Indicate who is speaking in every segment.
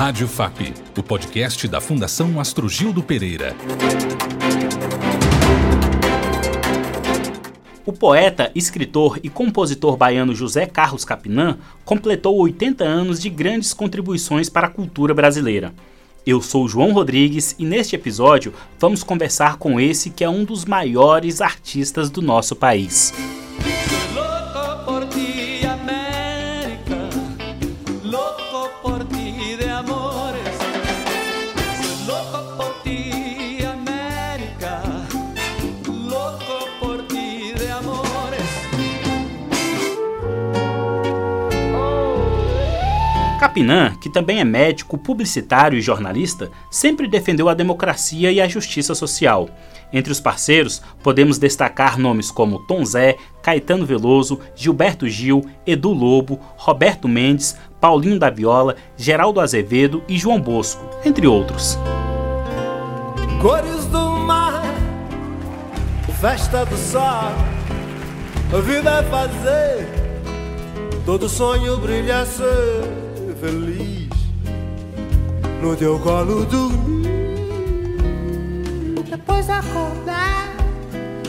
Speaker 1: Rádio FAP, o podcast da Fundação Astrogildo Pereira.
Speaker 2: O poeta, escritor e compositor baiano José Carlos Capinã completou 80 anos de grandes contribuições para a cultura brasileira. Eu sou João Rodrigues e neste episódio vamos conversar com esse que é um dos maiores artistas do nosso país. Capinã, que também é médico, publicitário e jornalista, sempre defendeu a democracia e a justiça social. Entre os parceiros, podemos destacar nomes como Tom Zé, Caetano Veloso, Gilberto Gil, Edu Lobo, Roberto Mendes, Paulinho da Viola, Geraldo Azevedo e João Bosco, entre outros. Cores do mar, festa do sol, a vida é fazer, todo sonho brilha ser feliz no teu colo dormir. Depois acordar,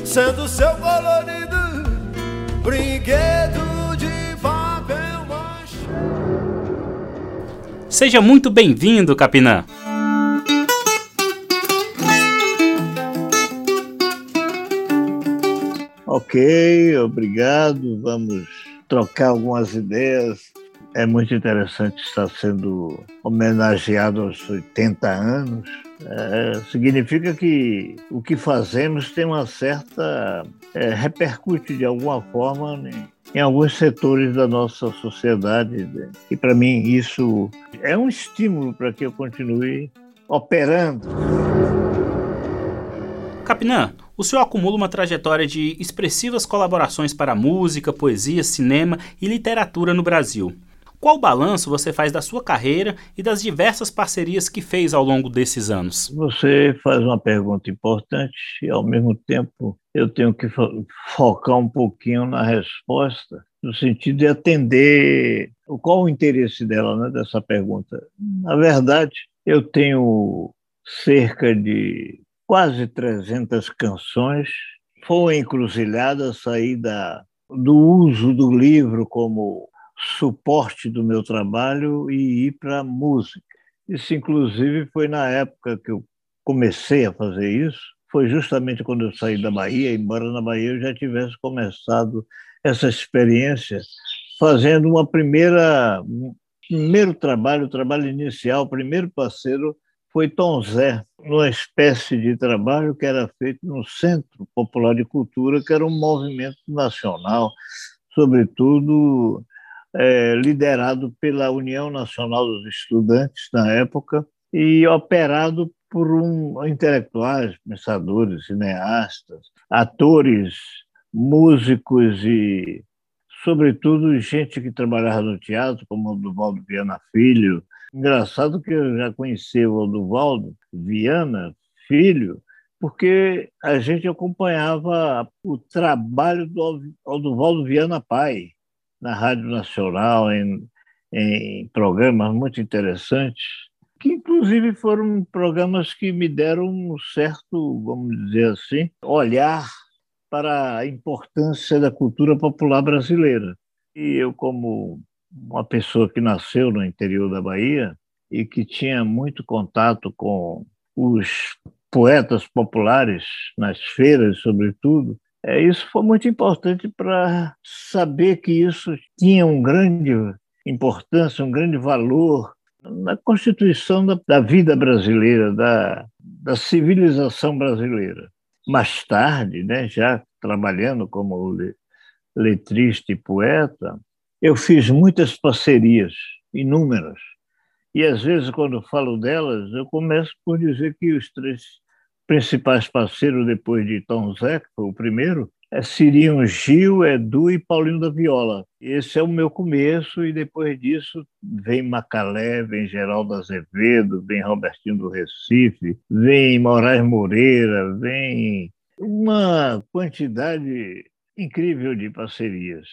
Speaker 2: sendo seu colorido brinquedo de papel macho. Seja muito bem-vindo, Capinã.
Speaker 3: Ok, obrigado. Vamos trocar algumas ideias é muito interessante estar sendo homenageado aos 80 anos. É, significa que o que fazemos tem uma certa. É, repercute de alguma forma em, em alguns setores da nossa sociedade. E para mim isso é um estímulo para que eu continue operando.
Speaker 2: Capinã, o senhor acumula uma trajetória de expressivas colaborações para música, poesia, cinema e literatura no Brasil. Qual balanço você faz da sua carreira e das diversas parcerias que fez ao longo desses anos?
Speaker 3: Você faz uma pergunta importante e, ao mesmo tempo, eu tenho que focar um pouquinho na resposta, no sentido de atender qual o interesse dela, né, dessa pergunta. Na verdade, eu tenho cerca de quase 300 canções. Foi encruzilhada sair do uso do livro como suporte do meu trabalho e ir para a música. Isso, inclusive, foi na época que eu comecei a fazer isso, foi justamente quando eu saí da Bahia, embora na Bahia eu já tivesse começado essa experiência, fazendo uma primeira, um primeiro trabalho, o trabalho inicial, o primeiro parceiro foi Tom Zé, numa espécie de trabalho que era feito no Centro Popular de Cultura, que era um movimento nacional, sobretudo é, liderado pela União Nacional dos Estudantes na época e operado por um, intelectuais, pensadores, cineastas, atores, músicos e, sobretudo, gente que trabalhava no teatro, como o Duvaldo Viana Filho. Engraçado que eu já conheci o Duvaldo Viana Filho, porque a gente acompanhava o trabalho do Aldovaldo Viana Pai, na Rádio Nacional, em, em programas muito interessantes, que inclusive foram programas que me deram um certo, vamos dizer assim, olhar para a importância da cultura popular brasileira. E eu, como uma pessoa que nasceu no interior da Bahia e que tinha muito contato com os poetas populares nas feiras, sobretudo, é, isso foi muito importante para saber que isso tinha um grande importância, um grande valor na constituição da, da vida brasileira, da, da civilização brasileira. Mais tarde, né, já trabalhando como letrista e poeta, eu fiz muitas parcerias, inúmeras. E às vezes, quando falo delas, eu começo por dizer que os três principais parceiros depois de Tom Zé, que foi o primeiro, é, seriam Gil, Edu e Paulinho da Viola. Esse é o meu começo, e depois disso vem Macalé, vem Geraldo Azevedo, vem Robertinho do Recife, vem Moraes Moreira, vem uma quantidade incrível de parcerias.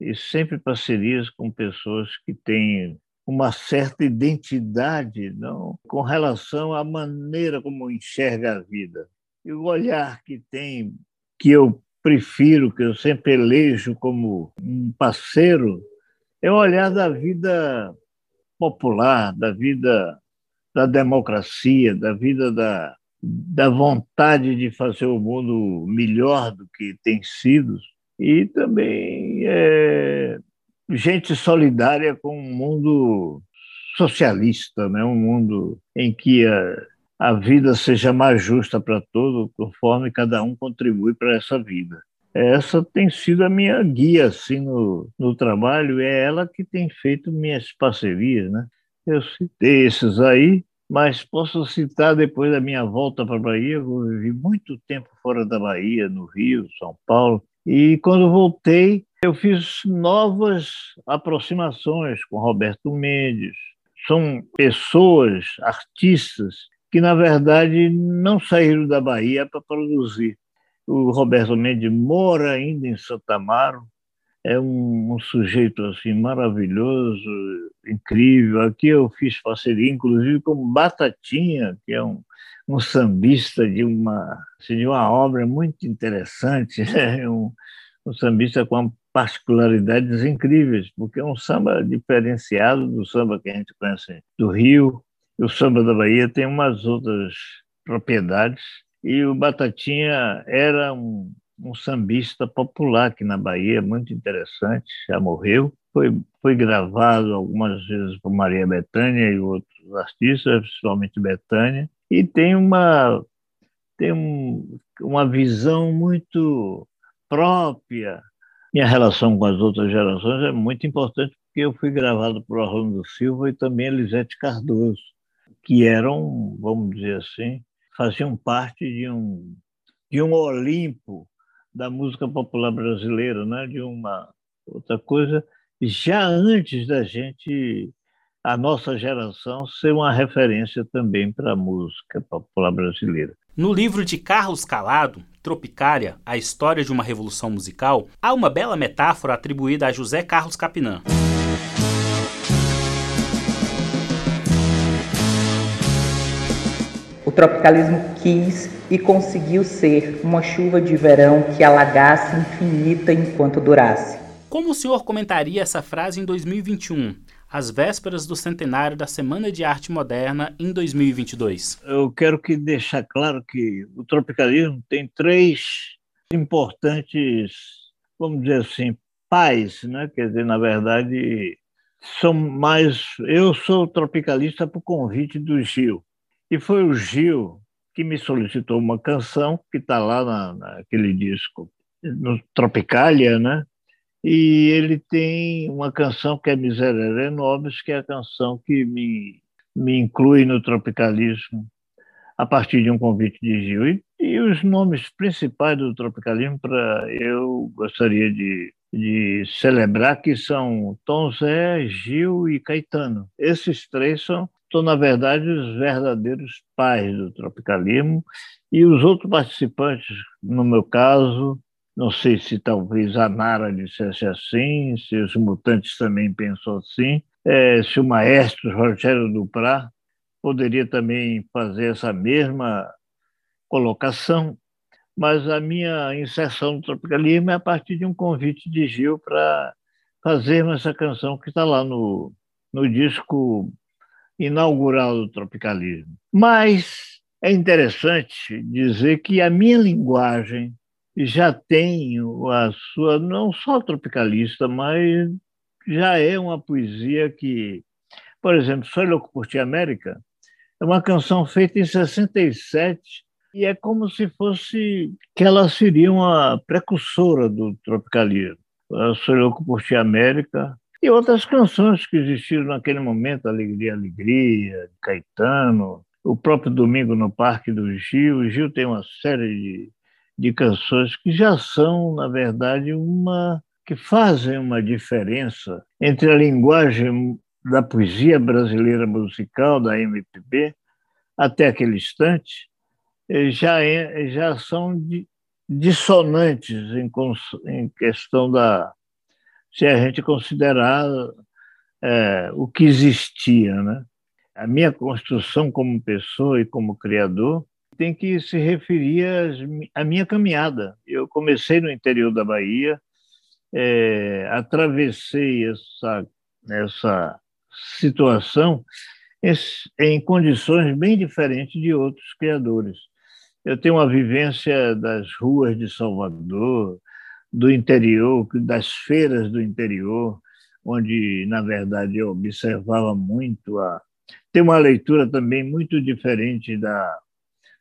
Speaker 3: E sempre parcerias com pessoas que têm uma certa identidade não, com relação à maneira como enxerga a vida. E o olhar que tem, que eu prefiro, que eu sempre elejo como um parceiro, é o olhar da vida popular, da vida da democracia, da vida da, da vontade de fazer o mundo melhor do que tem sido, e também é, gente solidária com um mundo socialista, né? um mundo em que a, a vida seja mais justa para todos, conforme cada um contribui para essa vida. Essa tem sido a minha guia assim, no, no trabalho, é ela que tem feito minhas parcerias. Né? Eu citei esses aí, mas posso citar depois da minha volta para a Bahia, eu vivi muito tempo fora da Bahia, no Rio, São Paulo, e quando voltei, eu fiz novas aproximações com Roberto Mendes. São pessoas, artistas, que na verdade não saíram da Bahia para produzir. O Roberto Mendes mora ainda em Santa Amaro, é um, um, sujeito assim maravilhoso, incrível. Aqui eu fiz parceria, inclusive, com Batatinha, que é um, um sambista de uma, assim, de uma obra muito interessante, né? um, um sambista com particularidades incríveis, porque é um samba diferenciado do samba que a gente conhece do Rio. O samba da Bahia tem umas outras propriedades. E o Batatinha era um, um sambista popular aqui na Bahia, muito interessante, já morreu. Foi, foi gravado algumas vezes por Maria Bethânia e outros artistas, principalmente Bethânia, e tem uma, tem um, uma visão muito própria. Minha relação com as outras gerações é muito importante porque eu fui gravado por Orlando Silva e também Elisete Cardoso, que eram, vamos dizer assim, faziam parte de um, de um Olimpo da música popular brasileira, né? de uma outra coisa, já antes da gente, a nossa geração, ser uma referência também para a música popular brasileira.
Speaker 2: No livro de Carlos Calado, Tropicária, a história de uma revolução musical, há uma bela metáfora atribuída a José Carlos Capinã.
Speaker 4: O tropicalismo quis e conseguiu ser uma chuva de verão que alagasse infinita enquanto durasse.
Speaker 2: Como o senhor comentaria essa frase em 2021, às vésperas do centenário da Semana de Arte Moderna em 2022?
Speaker 3: Eu quero que deixar claro que o tropicalismo tem três importantes, vamos dizer assim, pais, né? Quer dizer, na verdade, são mais. Eu sou tropicalista por convite do Gil. E foi o Gil que me solicitou uma canção que está lá na, naquele disco, no Tropicália, né? E ele tem uma canção que é Miserere Nobis, que é a canção que me, me inclui no tropicalismo a partir de um convite de Gil. E, e os nomes principais do tropicalismo para eu gostaria de, de celebrar que são Tom Zé, Gil e Caetano. Esses três são são, na verdade, os verdadeiros pais do tropicalismo, e os outros participantes, no meu caso, não sei se talvez a Nara dissesse assim, se os mutantes também pensam assim, é, se o maestro Rogério Duprá poderia também fazer essa mesma colocação, mas a minha inserção no tropicalismo é a partir de um convite de Gil para fazermos essa canção que está lá no, no disco inaugural do tropicalismo. Mas é interessante dizer que a minha linguagem já tem a sua, não só tropicalista, mas já é uma poesia que, por exemplo, Soy Louco por Ti América é uma canção feita em 67 e é como se fosse que ela seria uma precursora do tropicalismo. Soy Louco por Ti América e outras canções que existiram naquele momento, Alegria, Alegria, Caetano, o próprio Domingo no Parque do Gil. O Gil tem uma série de, de canções que já são, na verdade, uma que fazem uma diferença entre a linguagem da poesia brasileira musical, da MPB, até aquele instante, eh, já, é, já são dissonantes em, em questão da, se a gente considerar é, o que existia, né? A minha construção como pessoa e como criador tem que se referir à minha caminhada. Eu comecei no interior da Bahia, é, atravessei essa, essa situação em condições bem diferentes de outros criadores. Eu tenho uma vivência das ruas de Salvador, do interior, das feiras do interior, onde, na verdade, eu observava muito a. Tem uma leitura também muito diferente da,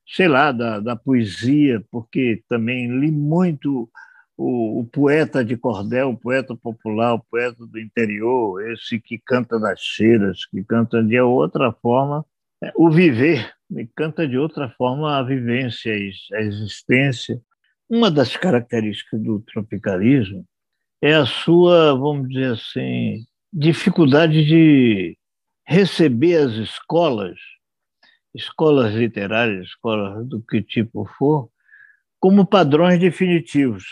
Speaker 3: sei lá, da, da poesia, porque também li muito o, o, poeta de cordel, o poeta popular, o poeta do interior, esse que canta das cheiras, que canta de outra forma é, o viver, me canta de outra forma a vivência, a existência. Uma das características do tropicalismo é a sua, vamos dizer assim, dificuldade de receber as escolas, escolas literárias, escolas do que tipo for, como padrões definitivos.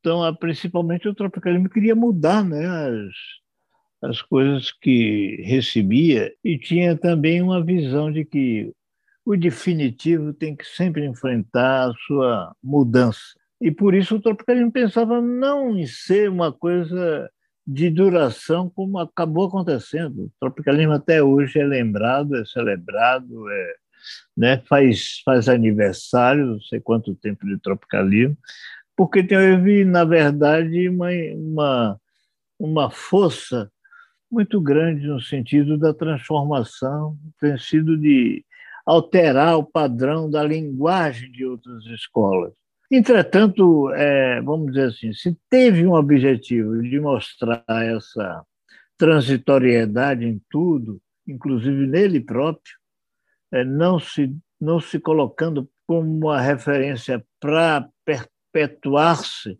Speaker 3: Então, principalmente o tropicalismo queria mudar né, as, as coisas que recebia e tinha também uma visão de que o definitivo tem que sempre enfrentar a sua mudança. E por isso o tropicalismo pensava não em ser uma coisa de duração como acabou acontecendo. O tropicalismo até hoje é lembrado, é celebrado, é, né, faz, faz aniversário, não sei quanto tempo de tropicalismo, porque teve, na verdade, uma, uma, uma força muito grande no sentido da transformação, tem sido de alterar o padrão da linguagem de outras escolas. Entretanto, é, vamos dizer assim, se teve um objetivo de mostrar essa transitoriedade em tudo, inclusive nele próprio, é, não, se, não se colocando como uma referência para perpetuar-se,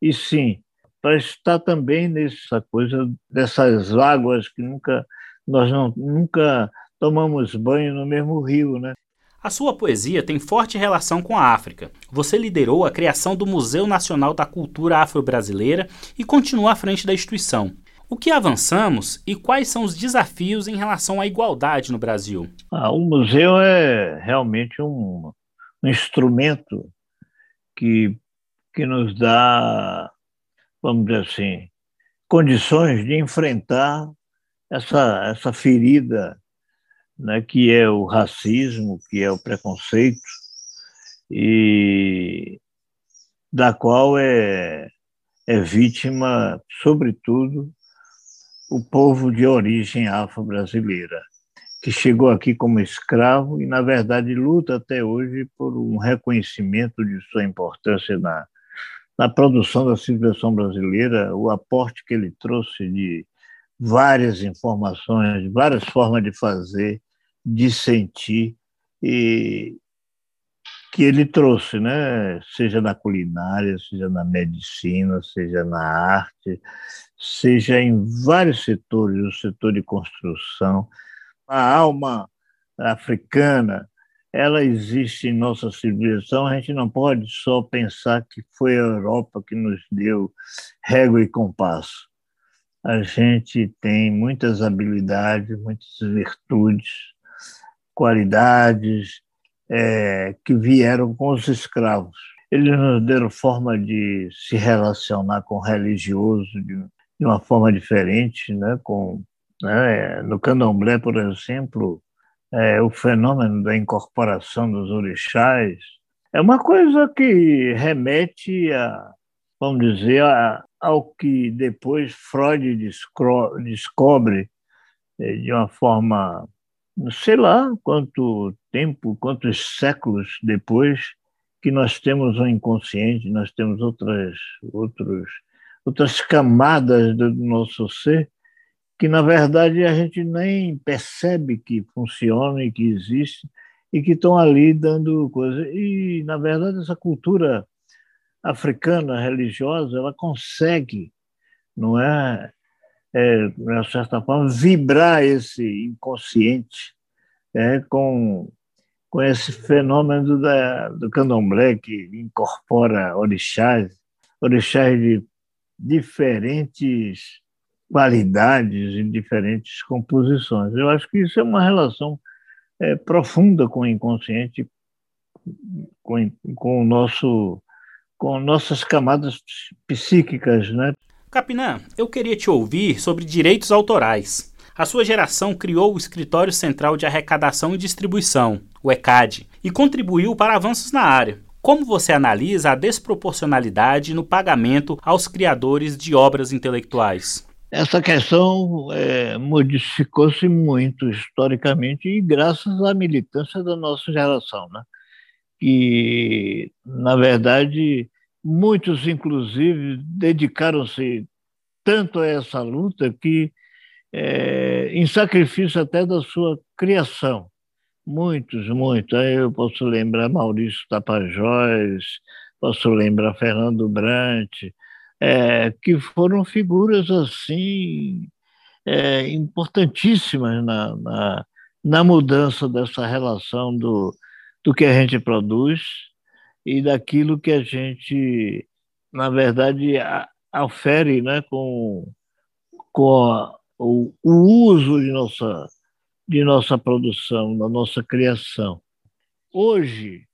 Speaker 3: e sim para estar também nessa coisa dessas águas que nunca nós não, nunca tomamos banho no mesmo rio, né?
Speaker 2: A sua poesia tem forte relação com a África. Você liderou a criação do Museu Nacional da Cultura Afro-Brasileira e continua à frente da instituição. O que avançamos e quais são os desafios em relação à igualdade no Brasil?
Speaker 3: Ah, o museu é realmente um, um instrumento que, que nos dá vamos dizer assim, condições de enfrentar essa, essa ferida né, que é o racismo, que é o preconceito, e da qual é, é vítima, sobretudo, o povo de origem afro-brasileira, que chegou aqui como escravo e, na verdade, luta até hoje por um reconhecimento de sua importância na, na produção da civilização brasileira, o aporte que ele trouxe de várias informações, várias formas de fazer, de sentir, e que ele trouxe, né? seja na culinária, seja na medicina, seja na arte, seja em vários setores, o setor de construção, a alma africana, ela existe em nossa civilização, a gente não pode só pensar que foi a Europa que nos deu régua e compasso. A gente tem muitas habilidades, muitas virtudes, qualidades é, que vieram com os escravos. Eles nos deram forma de se relacionar com o religioso de, de uma forma diferente, né? com, né? no candomblé, por exemplo, é, o fenômeno da incorporação dos orixás é uma coisa que remete a, vamos dizer, a, ao que depois Freud descobre é, de uma forma, sei lá quanto tempo, quantos séculos depois, que nós temos um inconsciente, nós temos outras, outros, outras camadas do nosso ser que na verdade a gente nem percebe que funcionam e que existem e que estão ali dando coisa. E na verdade essa cultura africana religiosa ela consegue, não é, é de certa forma vibrar esse inconsciente é, com com esse fenômeno da, do candomblé que incorpora orixás, orixás de diferentes qualidades em diferentes composições. Eu acho que isso é uma relação é, profunda com o inconsciente, com, com o nosso com nossas camadas psíquicas, né?
Speaker 2: Capinã, eu queria te ouvir sobre direitos autorais. A sua geração criou o Escritório Central de Arrecadação e Distribuição, o ECAD, e contribuiu para avanços na área. Como você analisa a desproporcionalidade no pagamento aos criadores de obras intelectuais?
Speaker 3: Essa questão é, modificou-se muito historicamente e graças à militância da nossa geração, né? que, na verdade, muitos, inclusive, dedicaram-se tanto a essa luta que, é, em sacrifício até da sua criação, muitos, muitos. Aí eu posso lembrar Maurício Tapajós, posso lembrar Fernando Brant, é, que foram figuras assim é, importantíssimas na, na, na mudança dessa relação do, do que a gente produz e daquilo que a gente, na verdade, ofere né, com, com a, o, o uso de nossa, de nossa produção, da nossa criação. Hoje,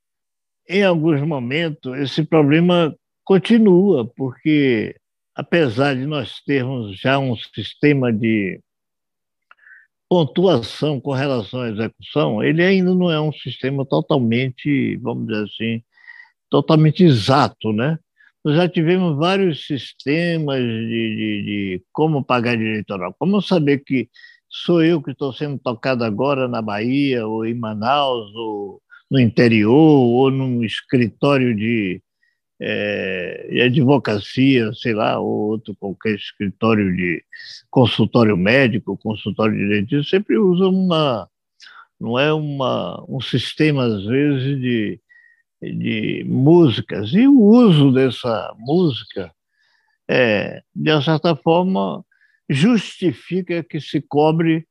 Speaker 3: em alguns momentos, esse problema continua, porque apesar de nós termos já um sistema de pontuação com relação à execução, ele ainda não é um sistema totalmente, vamos dizer assim, totalmente exato, né? Nós já tivemos vários sistemas de, de, de como pagar direito oral. Como saber que sou eu que estou sendo tocado agora na Bahia, ou em Manaus, ou no interior, ou num escritório de, é, advocacia, sei lá, ou outro qualquer escritório de consultório médico, consultório de direito, sempre usa uma, não é uma, um sistema, às vezes, de, de músicas. E o uso dessa música, é, de certa forma, justifica que se cobre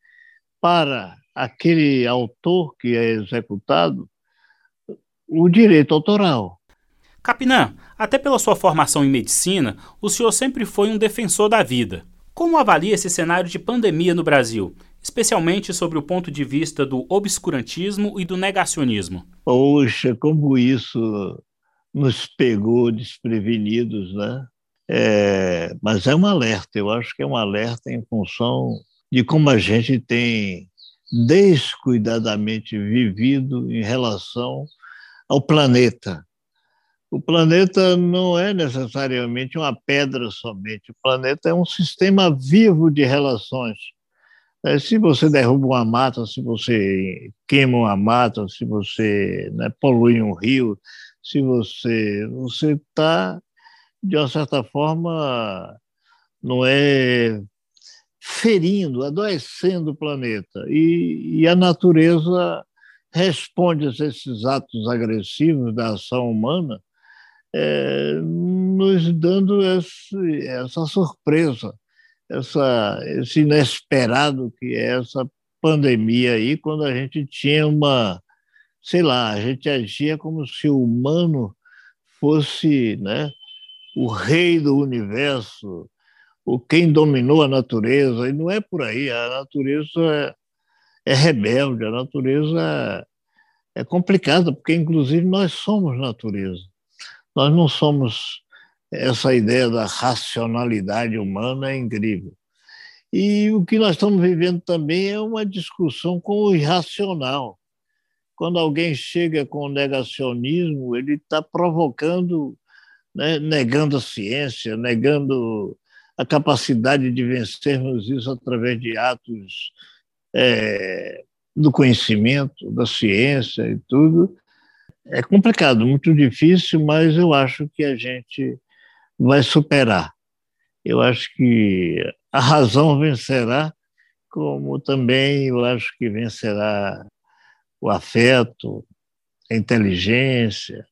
Speaker 3: para aquele autor que é executado o direito autoral.
Speaker 2: Capinã, até pela sua formação em medicina, o senhor sempre foi um defensor da vida. Como avalia esse cenário de pandemia no Brasil, especialmente sobre o ponto de vista do obscurantismo e do negacionismo?
Speaker 3: Poxa, como isso nos pegou desprevenidos, né? É, mas é um alerta, eu acho que é um alerta em função de como a gente tem descuidadamente vivido em relação ao planeta. O planeta não é necessariamente uma pedra somente, o planeta é um sistema vivo de relações. É, se você derruba uma mata, se você queima uma mata, se você né, polui um rio, se você você está de uma certa forma não é ferindo, adoecendo o planeta. E, e a natureza responde a esses atos agressivos da ação humana é, nos dando esse, essa surpresa, essa, esse inesperado que é essa pandemia aí, quando a gente tinha uma, sei lá, a gente agia como se o humano fosse né, o rei do universo, o quem dominou a natureza, e não é por aí, a natureza é, é rebelde, a natureza é, é complicada, porque inclusive nós somos natureza. Nós não somos. Essa ideia da racionalidade humana é incrível. E o que nós estamos vivendo também é uma discussão com o irracional. Quando alguém chega com negacionismo, ele está provocando, né, negando a ciência, negando a capacidade de vencermos isso através de atos é, do conhecimento, da ciência e tudo, é complicado, muito difícil, mas eu acho que a gente vai superar. Eu acho que a razão vencerá, como também eu acho que vencerá o afeto, a inteligência,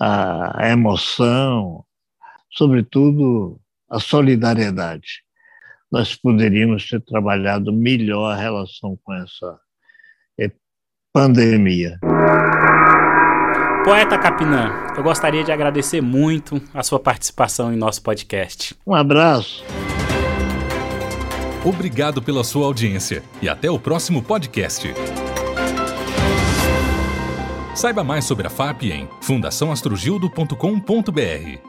Speaker 3: a emoção, sobretudo a solidariedade. Nós poderíamos ter trabalhado melhor a relação com essa pandemia.
Speaker 2: Poeta Capinã, eu gostaria de agradecer muito a sua participação em nosso podcast.
Speaker 3: Um abraço.
Speaker 1: Obrigado pela sua audiência e até o próximo podcast. Saiba mais sobre a FAP em fundaçãoastrogildo.com.br.